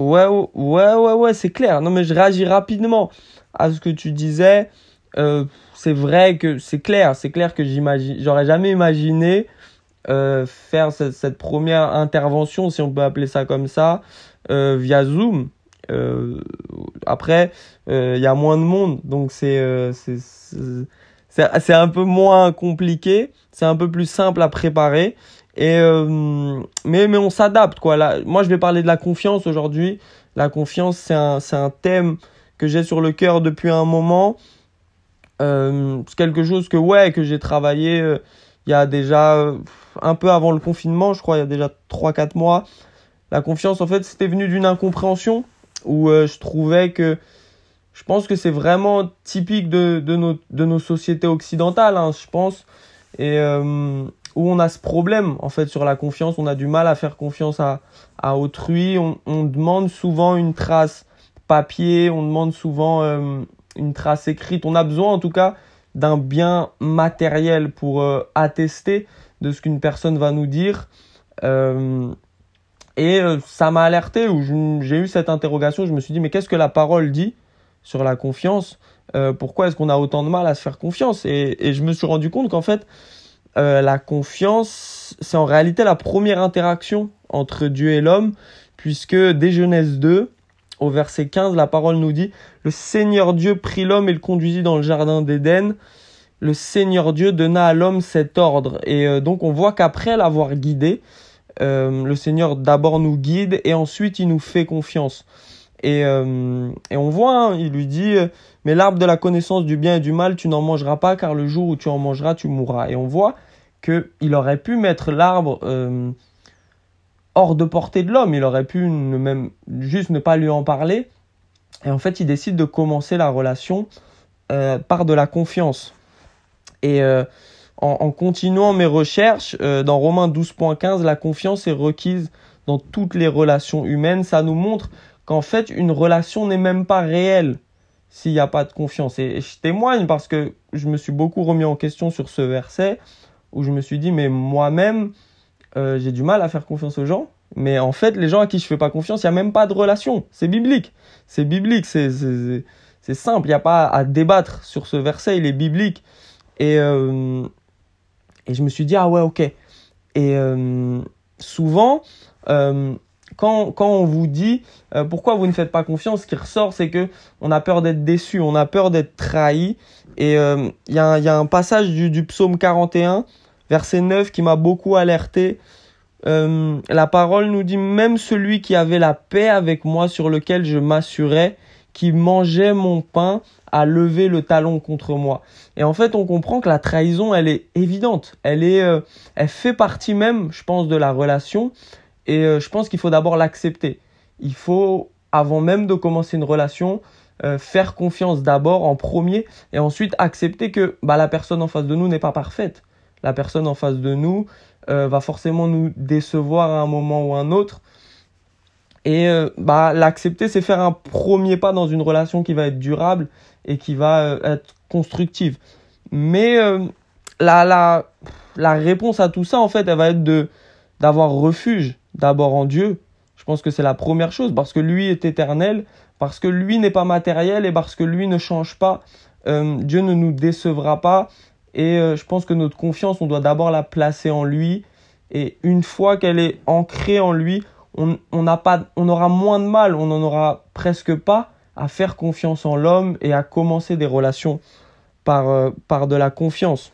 Ouais, ouais, ouais, ouais, c'est clair. Non, mais je réagis rapidement à ce que tu disais. Euh, c'est vrai que c'est clair, c'est clair que j'aurais jamais imaginé euh, faire cette, première intervention, si on peut appeler ça comme ça, euh, via Zoom. Après, il y a moins de monde, donc c'est c'est un peu moins compliqué, c'est un peu plus simple à préparer. Et mais mais on s'adapte quoi. Là, moi je vais parler de la confiance aujourd'hui. La confiance c'est un c'est un thème que j'ai sur le cœur depuis un moment. c'est quelque chose que ouais que j'ai travaillé il y a déjà un peu avant le confinement, je crois il y a déjà 3 4 mois. La confiance en fait, c'était venu d'une incompréhension où euh, je trouvais que je pense que c'est vraiment typique de, de, nos, de nos sociétés occidentales, hein, je pense, et euh, où on a ce problème en fait sur la confiance, on a du mal à faire confiance à, autrui, on, demande souvent une trace papier, on demande souvent euh, une trace écrite, on a besoin en tout cas d'un bien matériel pour euh, attester de ce qu'une personne va nous dire. Euh, et ça m'a alerté, j'ai eu cette interrogation, je me suis dit, mais qu'est-ce que la parole dit sur la confiance? Pourquoi est-ce qu'on a autant de mal à se faire confiance? Et, je me suis rendu compte qu'en fait, euh, la confiance, c'est en réalité la première interaction entre Dieu et l'homme, puisque dès Genèse 2, au verset 15, la parole nous dit, le Seigneur Dieu prit l'homme et le conduisit dans le jardin d'Éden. Le Seigneur Dieu donna à l'homme cet ordre. Et euh, donc on voit qu'après l'avoir guidé, euh, le Seigneur d'abord nous guide et ensuite il nous fait confiance. Et, euh, et on voit, hein, il lui dit, mais l'arbre de la connaissance du bien et du mal, tu n'en mangeras pas, car le jour où tu en mangeras, tu mourras. Et on voit qu'il aurait pu mettre l'arbre euh, hors de portée de l'homme, il aurait pu même juste ne pas lui en parler. Et en fait, il décide de commencer la relation euh, par de la confiance. Et en, continuant mes recherches, dans Romains 12.15, la confiance est requise dans toutes les relations humaines. Ça nous montre qu'en fait, une relation n'est même pas réelle s'il n'y a pas de confiance. Et, je témoigne parce que je me suis beaucoup remis en question sur ce verset où je me suis dit, mais moi-même, euh, j'ai du mal à faire confiance aux gens. Mais en fait, les gens à qui je fais pas confiance, il n'y a même pas de relation. C'est biblique. C'est biblique. C'est simple. Il n'y a pas à débattre sur ce verset. Il est biblique. Et, euh, et je me suis dit, ah ouais, ok. Et euh, souvent, quand, quand on vous dit euh, pourquoi vous ne faites pas confiance, ce qui ressort, c'est que on a peur d'être déçu, on a peur d'être trahi. Et il euh, y, a, y, a un passage du, du psaume 41, verset 9, qui m'a beaucoup alerté. Euh, la parole nous dit même celui qui avait la paix avec moi sur lequel je m'assurais, qui mangeait mon pain, a levé le talon contre moi. Et en fait, on comprend que la trahison, elle est évidente. Elle est, euh, elle fait partie même, je pense, de la relation. Et euh, je pense qu'il faut d'abord l'accepter. Il faut, avant même de commencer une relation, euh, faire confiance d'abord en premier et ensuite accepter que bah, la personne en face de nous n'est pas parfaite. La personne en face de nous euh, va forcément nous décevoir à un moment ou un autre. Et bah, l'accepter, c'est faire un premier pas dans une relation qui va être durable et qui va être constructive. Mais la, la, la réponse à tout ça, en fait, elle va être d'avoir refuge d'abord en Dieu. Je pense que c'est la première chose parce que lui est éternel, parce que lui n'est pas matériel et parce que lui ne change pas. Euh, Dieu ne nous décevra pas et euh, je pense que notre confiance, on doit d'abord la placer en lui et une fois qu'elle est ancrée en lui, on, on, pas, on aura moins de mal, on n'en aura presque pas à faire confiance en l'homme et à commencer des relations par, euh, par de la confiance.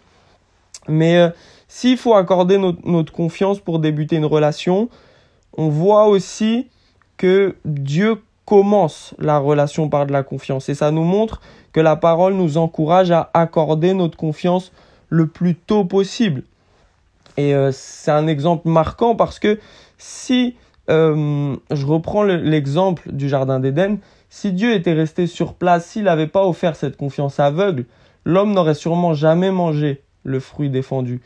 Mais s'il faut accorder notre, confiance pour débuter une relation, on voit aussi que Dieu commence la relation par de la confiance. Et ça nous montre que la parole nous encourage à accorder notre confiance le plus tôt possible. Et euh, c'est un exemple marquant parce que si euh, je reprends l'exemple du Jardin d'Éden, si Dieu était resté sur place, s'il n'avait pas offert cette confiance aveugle, l'homme n'aurait sûrement jamais mangé le fruit défendu.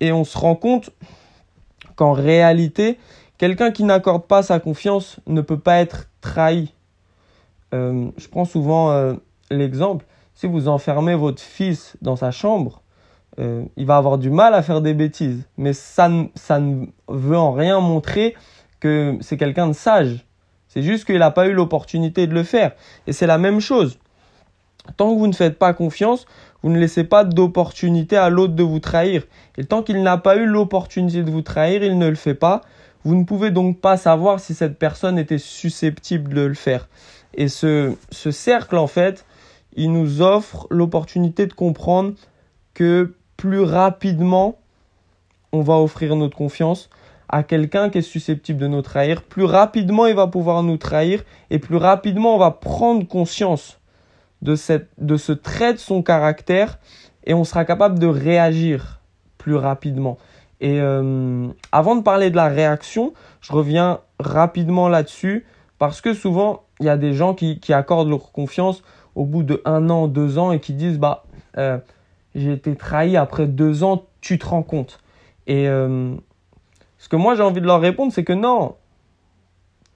Et on se rend compte qu'en réalité, quelqu'un qui n'accorde pas sa confiance ne peut pas être trahi. Euh, je prends souvent euh, l'exemple, si vous enfermez votre fils dans sa chambre, euh, il va avoir du mal à faire des bêtises. Mais ça, ça ne veut en rien montrer que c'est quelqu'un de sage. C'est juste qu'il n'a pas eu l'opportunité de le faire. Et c'est la même chose. Tant que vous ne faites pas confiance, vous ne laissez pas d'opportunité à l'autre de vous trahir. Et tant qu'il n'a pas eu l'opportunité de vous trahir, il ne le fait pas. Vous ne pouvez donc pas savoir si cette personne était susceptible de le faire. Et ce, ce cercle, en fait, il nous offre l'opportunité de comprendre que plus rapidement on va offrir notre confiance à quelqu'un qui est susceptible de nous trahir, plus rapidement il va pouvoir nous trahir et plus rapidement on va prendre conscience de, ce trait de son caractère et on sera capable de réagir plus rapidement. Et euh, avant de parler de la réaction, je reviens rapidement là-dessus parce que souvent il y a des gens qui, qui, accordent leur confiance au bout de un an, deux ans et qui disent bah euh, j'ai été trahi après deux ans, tu te rends compte. Et euh, ce que moi j'ai envie de leur répondre, c'est que non,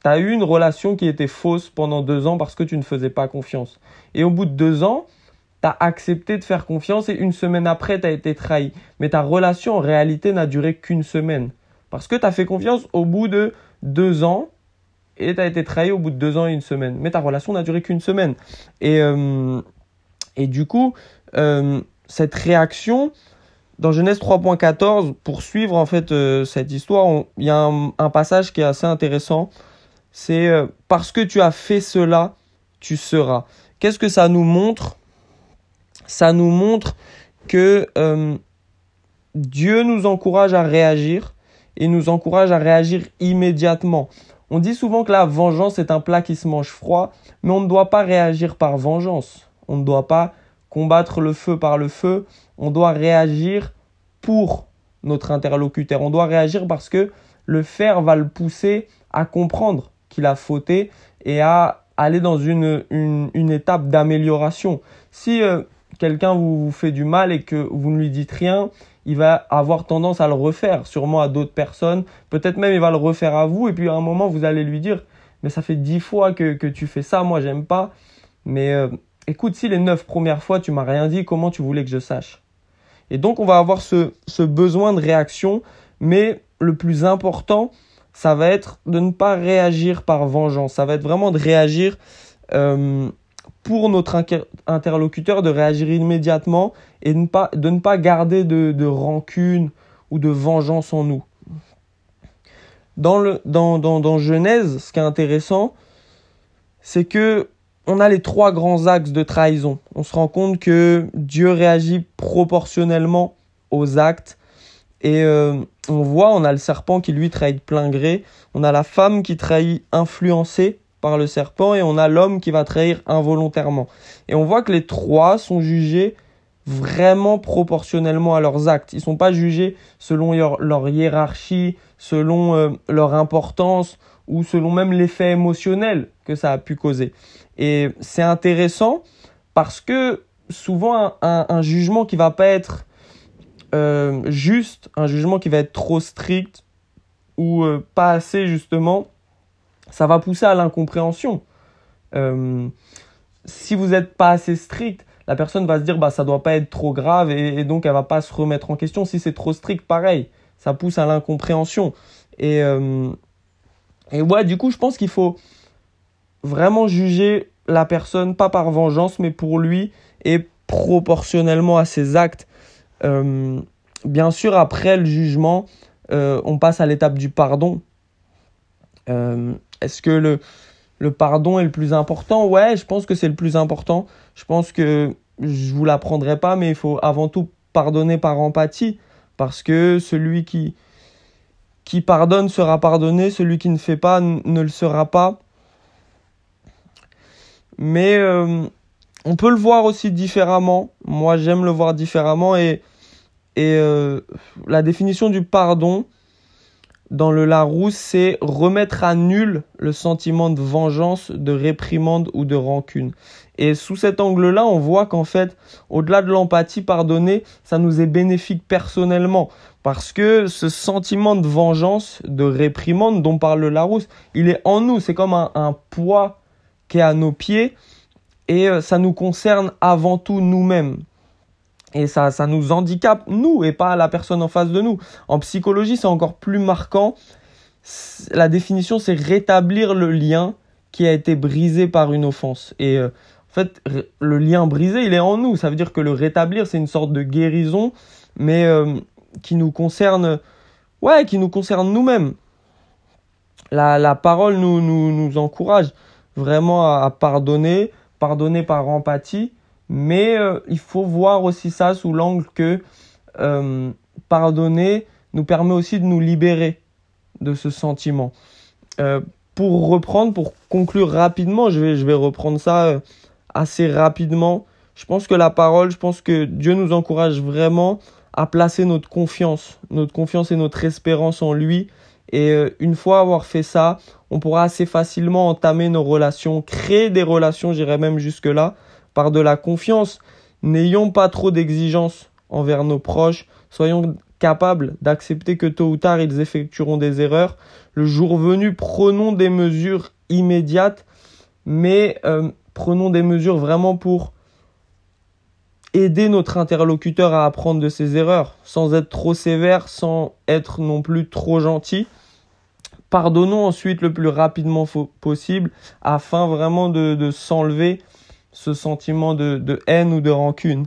tu as eu une relation qui était fausse pendant deux ans parce que tu ne faisais pas confiance. Et au bout de deux ans, tu as accepté de faire confiance et une semaine après, tu as été trahi. Mais ta relation en réalité n'a duré qu'une semaine. Parce que tu as fait confiance au bout de deux ans et tu as été trahi au bout de deux ans et une semaine. Mais ta relation n'a duré qu'une semaine. Et, euh, et du coup, euh, cette réaction, dans Genèse 3.14, pour suivre en fait euh, cette histoire, il y a un, passage qui est assez intéressant. C'est euh, parce que tu as fait cela, tu seras. Qu'est-ce que ça nous montre? Ça nous montre que euh, Dieu nous encourage à réagir et nous encourage à réagir immédiatement. On dit souvent que la vengeance est un plat qui se mange froid, mais on ne doit pas réagir par vengeance. On ne doit pas combattre le feu par le feu, on doit réagir pour notre interlocuteur. On doit réagir parce que le faire va le pousser à comprendre qu'il a fauté et à aller dans une, étape d'amélioration. Si euh, quelqu'un vous, fait du mal et que vous ne lui dites rien, il va avoir tendance à le refaire, sûrement à d'autres personnes. Peut-être même il va le refaire à vous et puis à un moment vous allez lui dire mais ça fait dix fois que, que tu fais ça, moi j'aime pas. Mais euh, écoute, si les neuf premières fois tu m'as rien dit, comment tu voulais que je sache? Et donc on va avoir ce, besoin de réaction, mais le plus important, ça va être de ne pas réagir par vengeance, ça va être vraiment de réagir euh, pour notre interlocuteur, de réagir immédiatement et de ne pas, garder de, rancune ou de vengeance en nous. Dans, le, dans, dans, dans Genèse, ce qui est intéressant, c'est que on a les trois grands axes de trahison. On se rend compte que Dieu réagit proportionnellement aux actes. Et euh, on voit, on a le serpent qui lui trahit de plein gré. On a la femme qui trahit influencée par le serpent. Et on a l'homme qui va trahir involontairement. Et on voit que les trois sont jugés vraiment proportionnellement à leurs actes. Ils ne sont pas jugés selon leur, hiérarchie, selon euh, leur importance ou selon même l'effet émotionnel que ça a pu causer. Et c'est intéressant parce que souvent un, jugement qui va pas être euh, juste, un jugement qui va être trop strict ou euh, pas assez justement, ça va pousser à l'incompréhension. Euh, si vous n'êtes pas assez strict, la personne va se dire bah ça doit pas être trop grave et, et donc elle va pas se remettre en question. Si c'est trop strict, pareil, ça pousse à l'incompréhension. Et et ouais, du coup, je pense qu'il faut vraiment juger la personne, pas par vengeance, mais pour lui et proportionnellement à ses actes. Euh, bien sûr, après le jugement, euh, on passe à l'étape du pardon. Euh, est-ce que le, le pardon est le plus important? Ouais, je pense que c'est le plus important. Je pense que je vous l'apprendrai pas, mais il faut avant tout pardonner par empathie, parce que celui qui, qui pardonne sera pardonné, celui qui ne fait pas ne le sera pas. Mais on peut le voir aussi différemment. Moi, j'aime le voir différemment. Et, et euh, la définition du pardon dans le Larousse, c'est remettre à nul le sentiment de vengeance, de réprimande ou de rancune. Et sous cet angle-là, on voit qu'en fait, au-delà de l'empathie, pardonner, ça nous est bénéfique personnellement. Parce que ce sentiment de vengeance, de réprimande dont parle le Larousse, il est en nous. C'est comme un, un poids qui est à nos pieds et euh, ça nous concerne avant tout nous-mêmes. Et ça, ça nous handicape, nous, et pas la personne en face de nous. En psychologie, c'est encore plus marquant. La définition, c'est rétablir le lien qui a été brisé par une offense. Et euh, en fait, le lien brisé, il est en nous. Ça veut dire que le rétablir, c'est une sorte de guérison, mais euh, qui nous concerne, ouais, qui nous concerne nous-mêmes. La, la, parole nous, nous, nous encourage vraiment à, pardonner, pardonner par empathie, mais euh, il faut voir aussi ça sous l'angle que pardonner nous permet aussi de nous libérer de ce sentiment. Euh, pour reprendre, pour conclure rapidement, je vais, je vais reprendre ça euh, assez rapidement. Je pense que la parole, je pense que Dieu nous encourage vraiment à placer notre confiance, notre confiance et notre espérance en lui. Et euh, une fois avoir fait ça, on pourra assez facilement entamer nos relations, créer des relations, j'irais même jusque-là, par de la confiance. N'ayons pas trop d'exigences envers nos proches, soyons capables d'accepter que tôt ou tard ils effectueront des erreurs. Le jour venu, prenons des mesures immédiates, mais euh, prenons des mesures vraiment pour aider notre interlocuteur à apprendre de ses erreurs, sans être trop sévère, sans être non plus trop gentil. Pardonnons ensuite le plus rapidement possible afin vraiment de, s'enlever ce sentiment de haine ou de rancune.